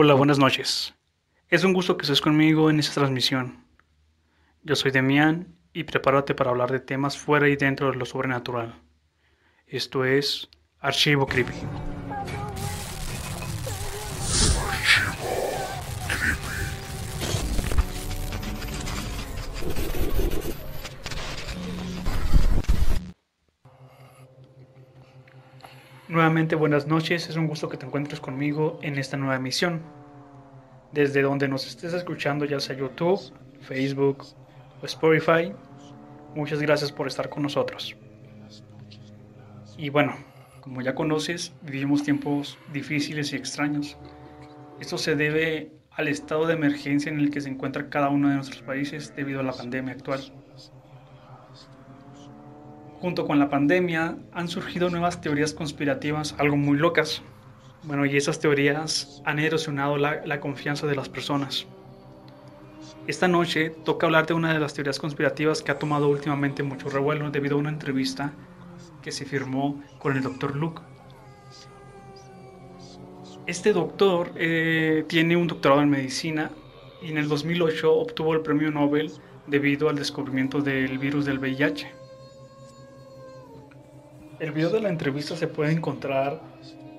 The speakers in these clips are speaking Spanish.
Hola, buenas noches. Es un gusto que estés conmigo en esta transmisión. Yo soy Demián y prepárate para hablar de temas fuera y dentro de lo sobrenatural. Esto es Archivo Creepy. Nuevamente buenas noches, es un gusto que te encuentres conmigo en esta nueva emisión. Desde donde nos estés escuchando, ya sea YouTube, Facebook o Spotify, muchas gracias por estar con nosotros. Y bueno, como ya conoces, vivimos tiempos difíciles y extraños. Esto se debe al estado de emergencia en el que se encuentra cada uno de nuestros países debido a la pandemia actual. Junto con la pandemia han surgido nuevas teorías conspirativas, algo muy locas. Bueno, y esas teorías han erosionado la, confianza de las personas. Esta noche toca hablar de una de las teorías conspirativas que ha tomado últimamente mucho revuelo debido a una entrevista que se firmó con el doctor Luke. Este doctor eh, tiene un doctorado en medicina y en el 2008 obtuvo el premio Nobel debido al descubrimiento del virus del VIH. El video de la entrevista se puede encontrar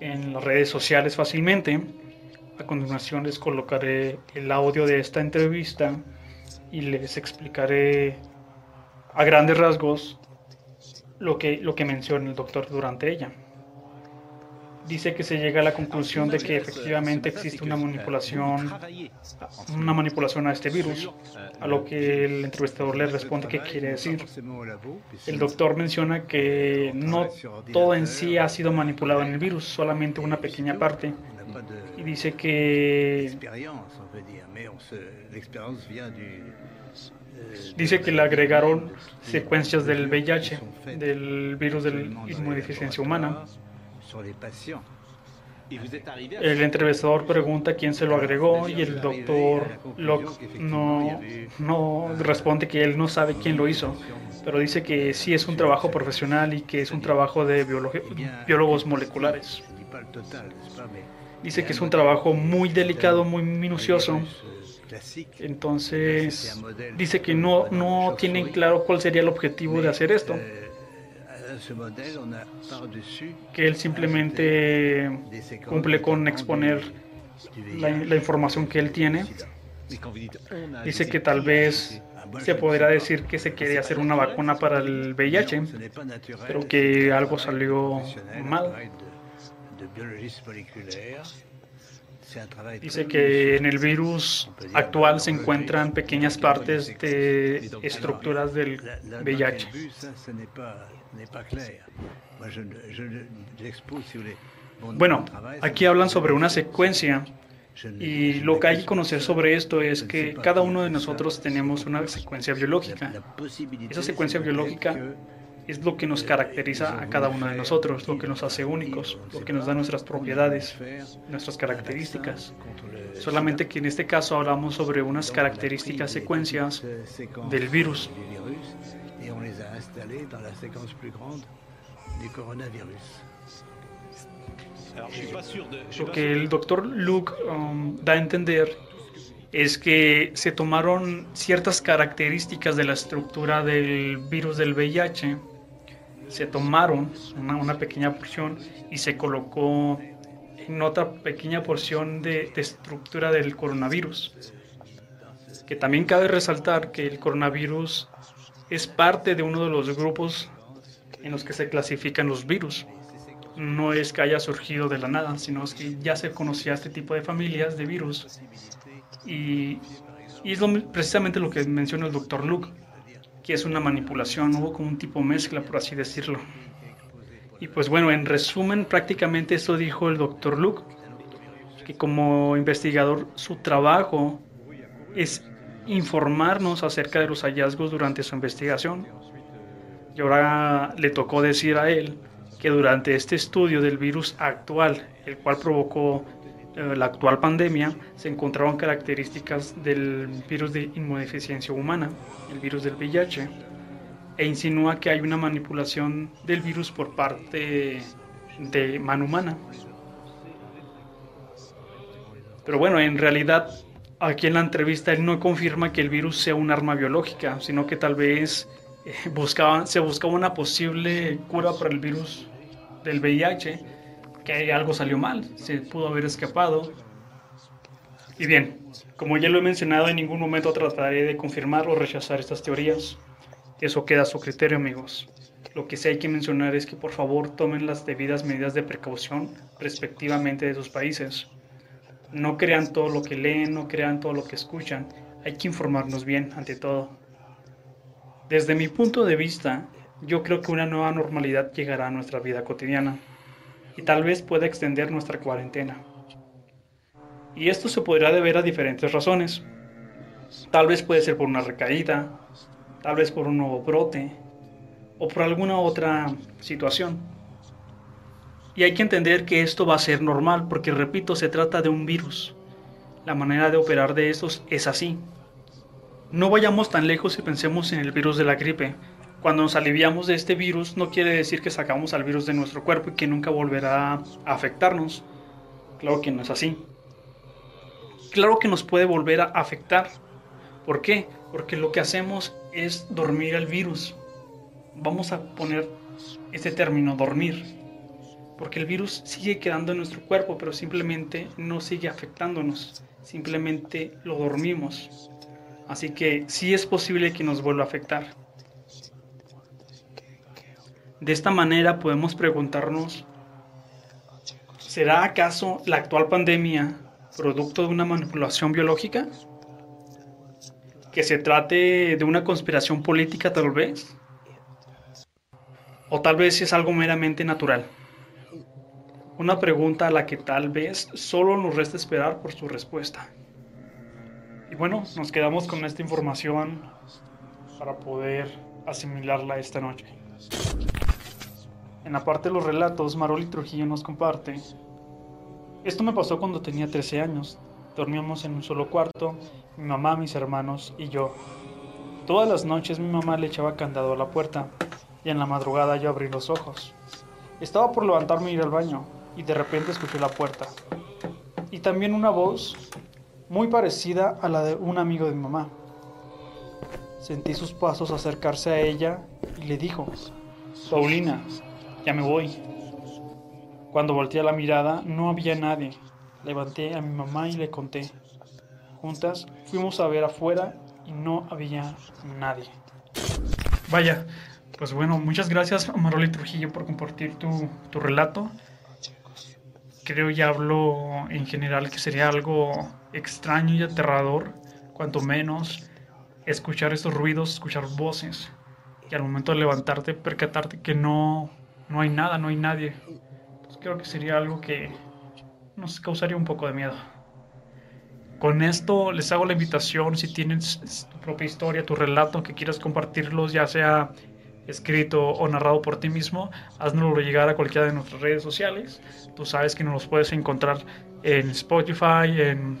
en las redes sociales fácilmente. A continuación les colocaré el audio de esta entrevista y les explicaré a grandes rasgos lo que, lo que menciona el doctor durante ella dice que se llega a la conclusión de que efectivamente existe una manipulación, una manipulación a este virus, a lo que el entrevistador le responde qué quiere decir. El doctor menciona que no todo en sí ha sido manipulado en el virus, solamente una pequeña parte. Y dice que dice que le agregaron secuencias del VIH, del virus de la inmunodeficiencia humana el entrevistador pregunta quién se lo agregó y el doctor no, no responde que él no sabe quién lo hizo, pero dice que sí es un trabajo profesional y que es un trabajo de biólogos moleculares. Dice que es un trabajo muy delicado, muy minucioso. Entonces, dice que no, no tienen claro cuál sería el objetivo de hacer esto que él simplemente cumple con exponer la, información que él tiene. Dice que tal vez se podría decir que se quería hacer una vacuna para el VIH, pero que algo salió mal. Dice que en el virus actual se encuentran pequeñas partes de estructuras del VIH. Bueno, aquí hablan sobre una secuencia y lo que hay que conocer sobre esto es que cada uno de nosotros tenemos una secuencia biológica. Esa secuencia biológica es lo que nos caracteriza a cada uno de nosotros, lo que nos hace únicos, lo que nos da nuestras propiedades, nuestras características. Solamente que en este caso hablamos sobre unas características secuencias del virus. Lo que el doctor Luke um, da a entender es que se tomaron ciertas características de la estructura del virus del VIH se tomaron una, pequeña porción y se colocó en otra pequeña porción de, estructura del coronavirus. Que también cabe resaltar que el coronavirus es parte de uno de los grupos en los que se clasifican los virus. No es que haya surgido de la nada, sino es que ya se conocía este tipo de familias de virus. Y, es precisamente lo que menciona el doctor Luke que es una manipulación, hubo como un tipo mezcla, por así decirlo. Y pues bueno, en resumen, prácticamente esto dijo el doctor Luke, que como investigador su trabajo es informarnos acerca de los hallazgos durante su investigación. Y ahora le tocó decir a él que durante este estudio del virus actual, el cual provocó eh, la actual pandemia se encontraban características del virus de inmunodeficiencia humana, el virus del VIH, e insinúa que hay una manipulación del virus por parte de mano humana. Pero bueno, en realidad aquí en la entrevista él no confirma que el virus sea un arma biológica, sino que tal vez eh, se buscaba una posible cura para el virus del VIH, que algo salió mal, se pudo haber escapado. Y bien, como ya lo he mencionado, en ningún momento trataré de confirmar o rechazar estas teorías. Eso queda a su criterio, amigos. Lo que sí hay que mencionar es que por favor tomen las debidas medidas de precaución respectivamente de sus países. No crean todo lo que leen, no crean todo lo que escuchan. Hay que informarnos bien ante todo. Desde mi punto de vista, yo creo que una nueva normalidad llegará a nuestra vida cotidiana y tal vez pueda extender nuestra cuarentena. Y esto se podrá deber a diferentes razones. Tal vez puede ser por una recaída, tal vez por un nuevo brote o por alguna otra situación. Y hay que entender que esto va a ser normal porque, repito, se trata de un virus. La manera de operar de estos es así. No vayamos tan lejos y pensemos en el virus de la gripe. Cuando nos aliviamos de este virus no quiere decir que sacamos al virus de nuestro cuerpo y que nunca volverá a afectarnos. Claro que no es así. Claro que nos puede volver a afectar. ¿Por qué? Porque lo que hacemos es dormir al virus. Vamos a poner este término, dormir. Porque el virus sigue quedando en nuestro cuerpo, pero simplemente no sigue afectándonos. Simplemente lo dormimos. Así que sí es posible que nos vuelva a afectar. De esta manera podemos preguntarnos, ¿será acaso la actual pandemia producto de una manipulación biológica? ¿Que se trate de una conspiración política tal vez? ¿O tal vez es algo meramente natural? Una pregunta a la que tal vez solo nos resta esperar por su respuesta. Y bueno, nos quedamos con esta información para poder asimilarla esta noche. En la parte de los relatos, Maroli Trujillo nos comparte. Esto me pasó cuando tenía 13 años. Dormíamos en un solo cuarto, mi mamá, mis hermanos y yo. Todas las noches mi mamá le echaba candado a la puerta y en la madrugada yo abrí los ojos. Estaba por levantarme e ir al baño y de repente escuché la puerta. Y también una voz muy parecida a la de un amigo de mi mamá. Sentí sus pasos acercarse a ella y le dijo, Paulina, ya me voy. Cuando volteé la mirada, no había nadie. Levanté a mi mamá y le conté. Juntas fuimos a ver afuera y no había nadie. Vaya, pues bueno, muchas gracias Maroli Trujillo por compartir tu, tu relato. Creo y hablo en general que sería algo extraño y aterrador, cuanto menos escuchar estos ruidos, escuchar voces y al momento de levantarte percatarte que no no hay nada, no hay nadie. Creo que sería algo que nos causaría un poco de miedo. Con esto les hago la invitación, si tienes tu propia historia, tu relato, que quieras compartirlos, ya sea escrito o narrado por ti mismo, haznoslo llegar a cualquiera de nuestras redes sociales. Tú sabes que nos puedes encontrar en Spotify, en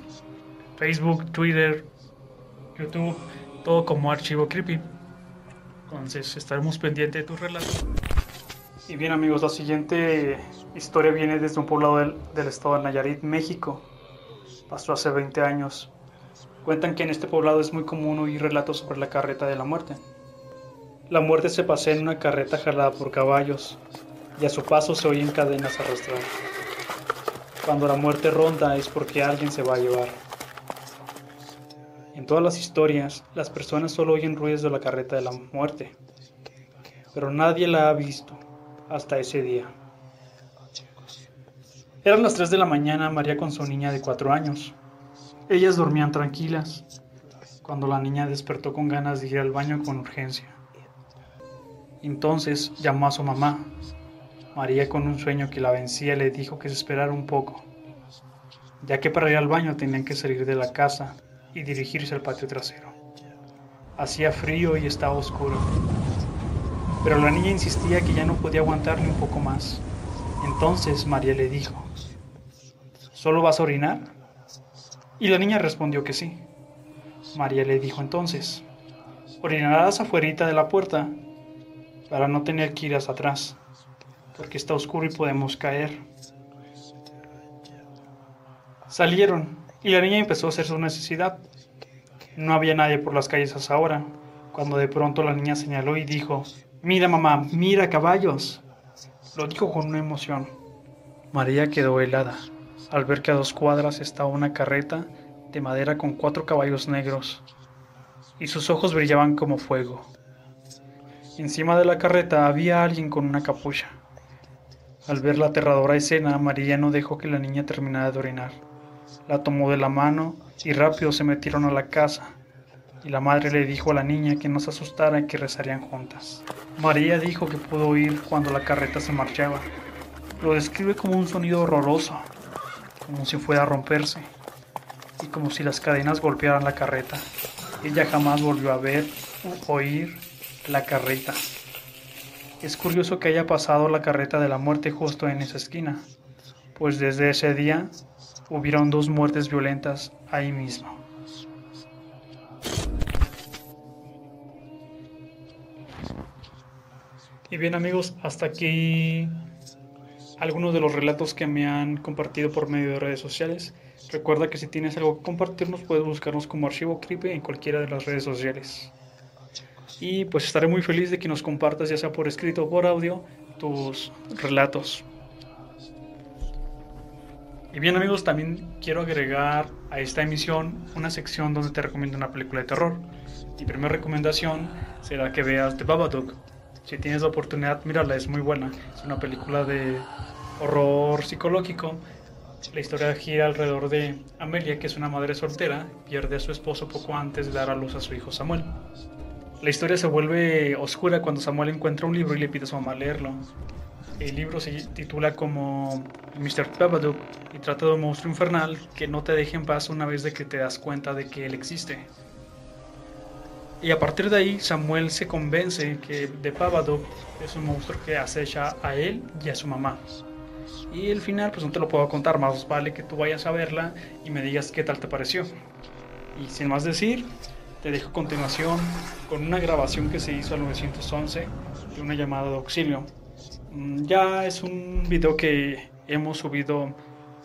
Facebook, Twitter, YouTube, todo como archivo creepy. Entonces estaremos pendientes de tu relato. Y bien amigos, la siguiente historia viene desde un poblado del, estado de Nayarit, México. Pasó hace 20 años. Cuentan que en este poblado es muy común oír relatos sobre la carreta de la muerte. La muerte se pasea en una carreta jalada por caballos y a su paso se oyen cadenas arrastrar. Cuando la muerte ronda es porque alguien se va a llevar. En todas las historias, las personas solo oyen ruidos de la carreta de la muerte, pero nadie la ha visto hasta ese día. Eran las 3 de la mañana, María con su niña de 4 años. Ellas dormían tranquilas, cuando la niña despertó con ganas de ir al baño con urgencia. Entonces llamó a su mamá. María con un sueño que la vencía le dijo que se esperara un poco, ya que para ir al baño tenían que salir de la casa y dirigirse al patio trasero. Hacía frío y estaba oscuro pero la niña insistía que ya no podía aguantar ni un poco más. Entonces María le dijo, ¿solo vas a orinar? Y la niña respondió que sí. María le dijo entonces, orinarás afuera de la puerta para no tener que ir hacia atrás, porque está oscuro y podemos caer. Salieron y la niña empezó a hacer su necesidad. No había nadie por las calles a esa hora, cuando de pronto la niña señaló y dijo, Mira mamá, mira caballos. Lo dijo con una emoción. María quedó helada al ver que a dos cuadras estaba una carreta de madera con cuatro caballos negros, y sus ojos brillaban como fuego. Encima de la carreta había alguien con una capucha. Al ver la aterradora escena, María no dejó que la niña terminara de orinar. La tomó de la mano y rápido se metieron a la casa. Y la madre le dijo a la niña que no se asustara y que rezarían juntas. María dijo que pudo oír cuando la carreta se marchaba. Lo describe como un sonido horroroso, como si fuera a romperse, y como si las cadenas golpearan la carreta. Ella jamás volvió a ver oír la carreta. Es curioso que haya pasado la carreta de la muerte justo en esa esquina, pues desde ese día hubieron dos muertes violentas ahí mismo. Y bien amigos, hasta aquí algunos de los relatos que me han compartido por medio de redes sociales. Recuerda que si tienes algo que compartirnos, puedes buscarnos como Archivo Creepy en cualquiera de las redes sociales. Y pues estaré muy feliz de que nos compartas, ya sea por escrito o por audio, tus relatos. Y bien amigos, también quiero agregar a esta emisión una sección donde te recomiendo una película de terror. Mi primera recomendación será que veas The Babadook. Si tienes la oportunidad, mírala, es muy buena. Es una película de horror psicológico. La historia gira alrededor de Amelia, que es una madre soltera, pierde a su esposo poco antes de dar a luz a su hijo Samuel. La historia se vuelve oscura cuando Samuel encuentra un libro y le pide a su mamá leerlo. El libro se titula como Mr. Babadook y trata de un monstruo infernal que no te deja en paz una vez de que te das cuenta de que él existe. Y a partir de ahí Samuel se convence que de Babadook es un monstruo que acecha a él y a su mamá. Y el final pues no te lo puedo contar, más vale que tú vayas a verla y me digas qué tal te pareció. Y sin más decir, te dejo a continuación con una grabación que se hizo al 911 de una llamada de auxilio. Mm, ya es un video que hemos subido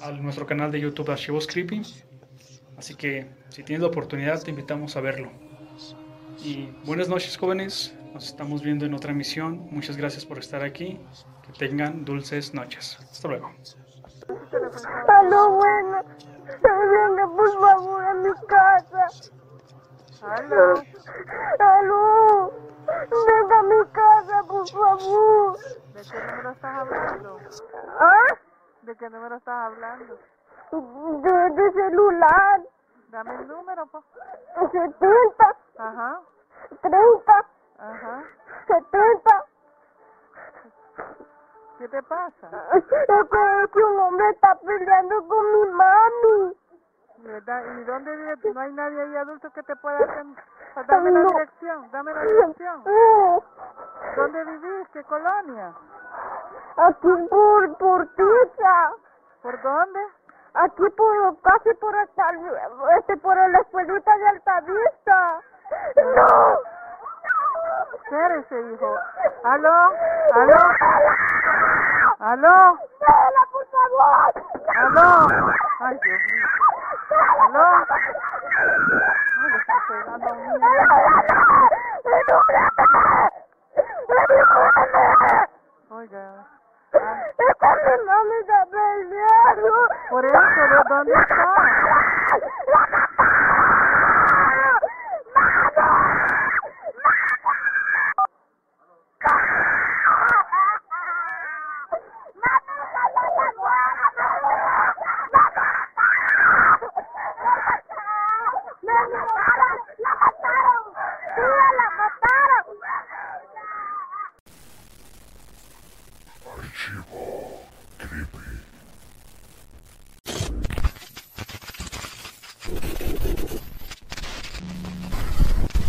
a nuestro canal de YouTube Archivos Creepy. Así que si tienes la oportunidad te invitamos a verlo. Y buenas noches jóvenes, nos estamos viendo en otra emisión. Muchas gracias por estar aquí. Que tengan dulces noches. Hasta luego. Aló, bueno. Venga, por favor, a mi casa. Aló, Aló. Venga a mi casa, por favor. ¿de qué número estás hablando? ¿Ah? ¿De qué número estás hablando? De, de celular. Dame el número, po. 70, Ajá, 30, ajá. 70. ¿Qué te pasa? Es que un hombre está peleando con mi mami. ¿Verdad? ¿Y dónde vive? ¿No hay nadie ahí adulto que te pueda atender? Dame la dirección, dame la dirección. ¿Dónde vivís? ¿Qué colonia? Aquí por, por Tiza. ¿Por dónde? Aquí por, casi por hasta, este, por la escuelita de Altavista. No. Espérese, hijo. ¿Aló? ¿Aló? ¿Aló? Vela, por favor. ¿Aló? Ay, Dios